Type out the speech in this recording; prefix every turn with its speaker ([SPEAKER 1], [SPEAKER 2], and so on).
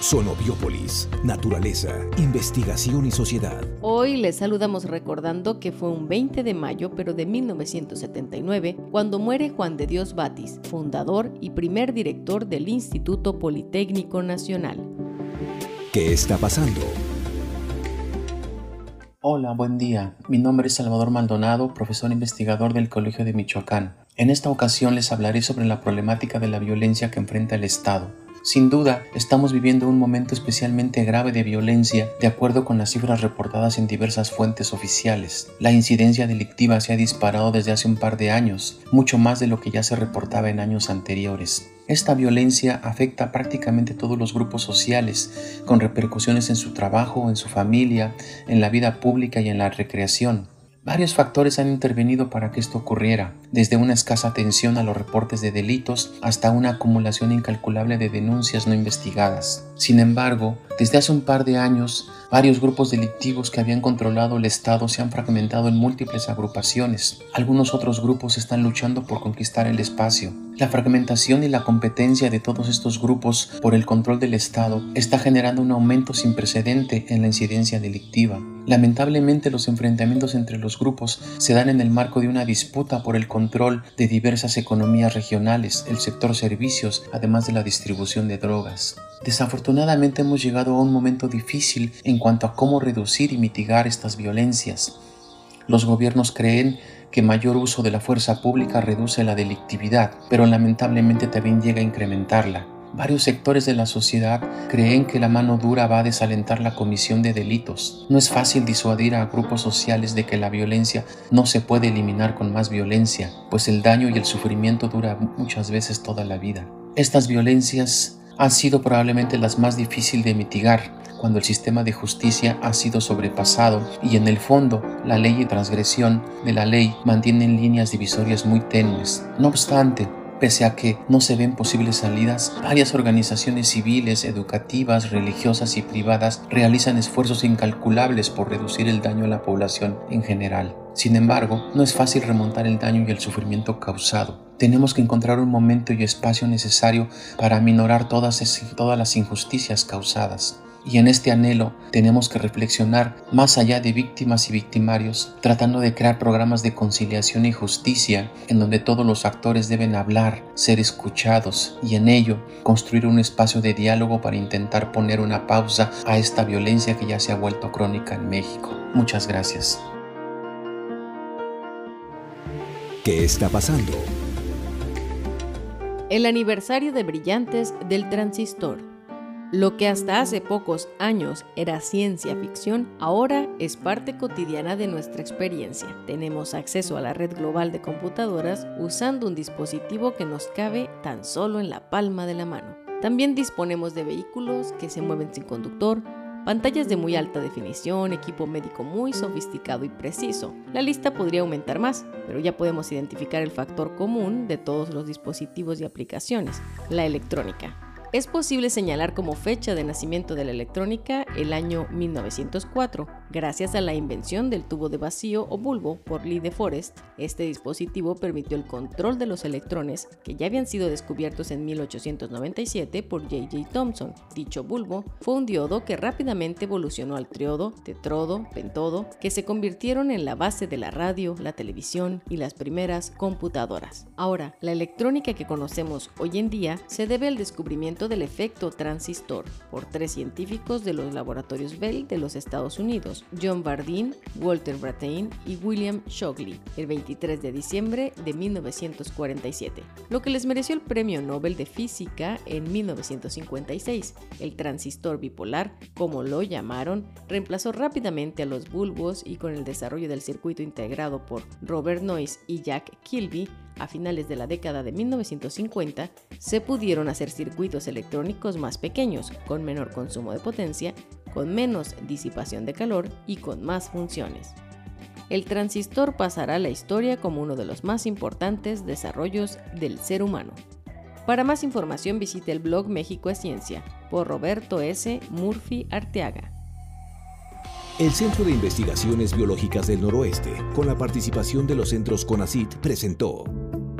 [SPEAKER 1] Sonobiópolis, naturaleza, investigación y sociedad.
[SPEAKER 2] Hoy les saludamos recordando que fue un 20 de mayo, pero de 1979, cuando muere Juan de Dios Batis, fundador y primer director del Instituto Politécnico Nacional.
[SPEAKER 1] ¿Qué está pasando?
[SPEAKER 3] Hola, buen día. Mi nombre es Salvador Maldonado, profesor investigador del Colegio de Michoacán. En esta ocasión les hablaré sobre la problemática de la violencia que enfrenta el Estado sin duda, estamos viviendo un momento especialmente grave de violencia, de acuerdo con las cifras reportadas en diversas fuentes oficiales. La incidencia delictiva se ha disparado desde hace un par de años, mucho más de lo que ya se reportaba en años anteriores. Esta violencia afecta prácticamente todos los grupos sociales, con repercusiones en su trabajo, en su familia, en la vida pública y en la recreación. Varios factores han intervenido para que esto ocurriera, desde una escasa atención a los reportes de delitos hasta una acumulación incalculable de denuncias no investigadas. Sin embargo, desde hace un par de años, varios grupos delictivos que habían controlado el Estado se han fragmentado en múltiples agrupaciones. Algunos otros grupos están luchando por conquistar el espacio. La fragmentación y la competencia de todos estos grupos por el control del Estado está generando un aumento sin precedente en la incidencia delictiva. Lamentablemente los enfrentamientos entre los grupos se dan en el marco de una disputa por el control de diversas economías regionales, el sector servicios, además de la distribución de drogas. Desafortunadamente hemos llegado a un momento difícil en cuanto a cómo reducir y mitigar estas violencias. Los gobiernos creen que mayor uso de la fuerza pública reduce la delictividad, pero lamentablemente también llega a incrementarla. Varios sectores de la sociedad creen que la mano dura va a desalentar la comisión de delitos. No es fácil disuadir a grupos sociales de que la violencia no se puede eliminar con más violencia, pues el daño y el sufrimiento dura muchas veces toda la vida. Estas violencias han sido probablemente las más difíciles de mitigar cuando el sistema de justicia ha sido sobrepasado y en el fondo la ley y transgresión de la ley mantienen líneas divisorias muy tenues. No obstante, Pese a que no se ven posibles salidas, varias organizaciones civiles, educativas, religiosas y privadas realizan esfuerzos incalculables por reducir el daño a la población en general. Sin embargo, no es fácil remontar el daño y el sufrimiento causado. Tenemos que encontrar un momento y espacio necesario para minorar todas, todas las injusticias causadas. Y en este anhelo tenemos que reflexionar más allá de víctimas y victimarios, tratando de crear programas de conciliación y justicia en donde todos los actores deben hablar, ser escuchados y en ello construir un espacio de diálogo para intentar poner una pausa a esta violencia que ya se ha vuelto crónica en México. Muchas gracias.
[SPEAKER 1] ¿Qué está pasando?
[SPEAKER 2] El aniversario de Brillantes del Transistor. Lo que hasta hace pocos años era ciencia ficción, ahora es parte cotidiana de nuestra experiencia. Tenemos acceso a la red global de computadoras usando un dispositivo que nos cabe tan solo en la palma de la mano. También disponemos de vehículos que se mueven sin conductor, pantallas de muy alta definición, equipo médico muy sofisticado y preciso. La lista podría aumentar más, pero ya podemos identificar el factor común de todos los dispositivos y aplicaciones, la electrónica. Es posible señalar como fecha de nacimiento de la electrónica el año 1904, gracias a la invención del tubo de vacío o bulbo por Lee de Forest. Este dispositivo permitió el control de los electrones que ya habían sido descubiertos en 1897 por J.J. Thomson. Dicho bulbo fue un diodo que rápidamente evolucionó al triodo, tetrodo, pentodo, que se convirtieron en la base de la radio, la televisión y las primeras computadoras. Ahora, la electrónica que conocemos hoy en día se debe al del efecto transistor por tres científicos de los laboratorios Bell de los Estados Unidos, John Bardeen, Walter Brattain y William Shockley, el 23 de diciembre de 1947, lo que les mereció el Premio Nobel de Física en 1956. El transistor bipolar, como lo llamaron, reemplazó rápidamente a los bulbos y con el desarrollo del circuito integrado por Robert Noyce y Jack Kilby, a finales de la década de 1950, se pudieron hacer circuitos electrónicos más pequeños, con menor consumo de potencia, con menos disipación de calor y con más funciones. El transistor pasará a la historia como uno de los más importantes desarrollos del ser humano. Para más información visite el blog México es Ciencia por Roberto S. Murphy Arteaga.
[SPEAKER 1] El Centro de Investigaciones Biológicas del Noroeste, con la participación de los centros CONACIT, presentó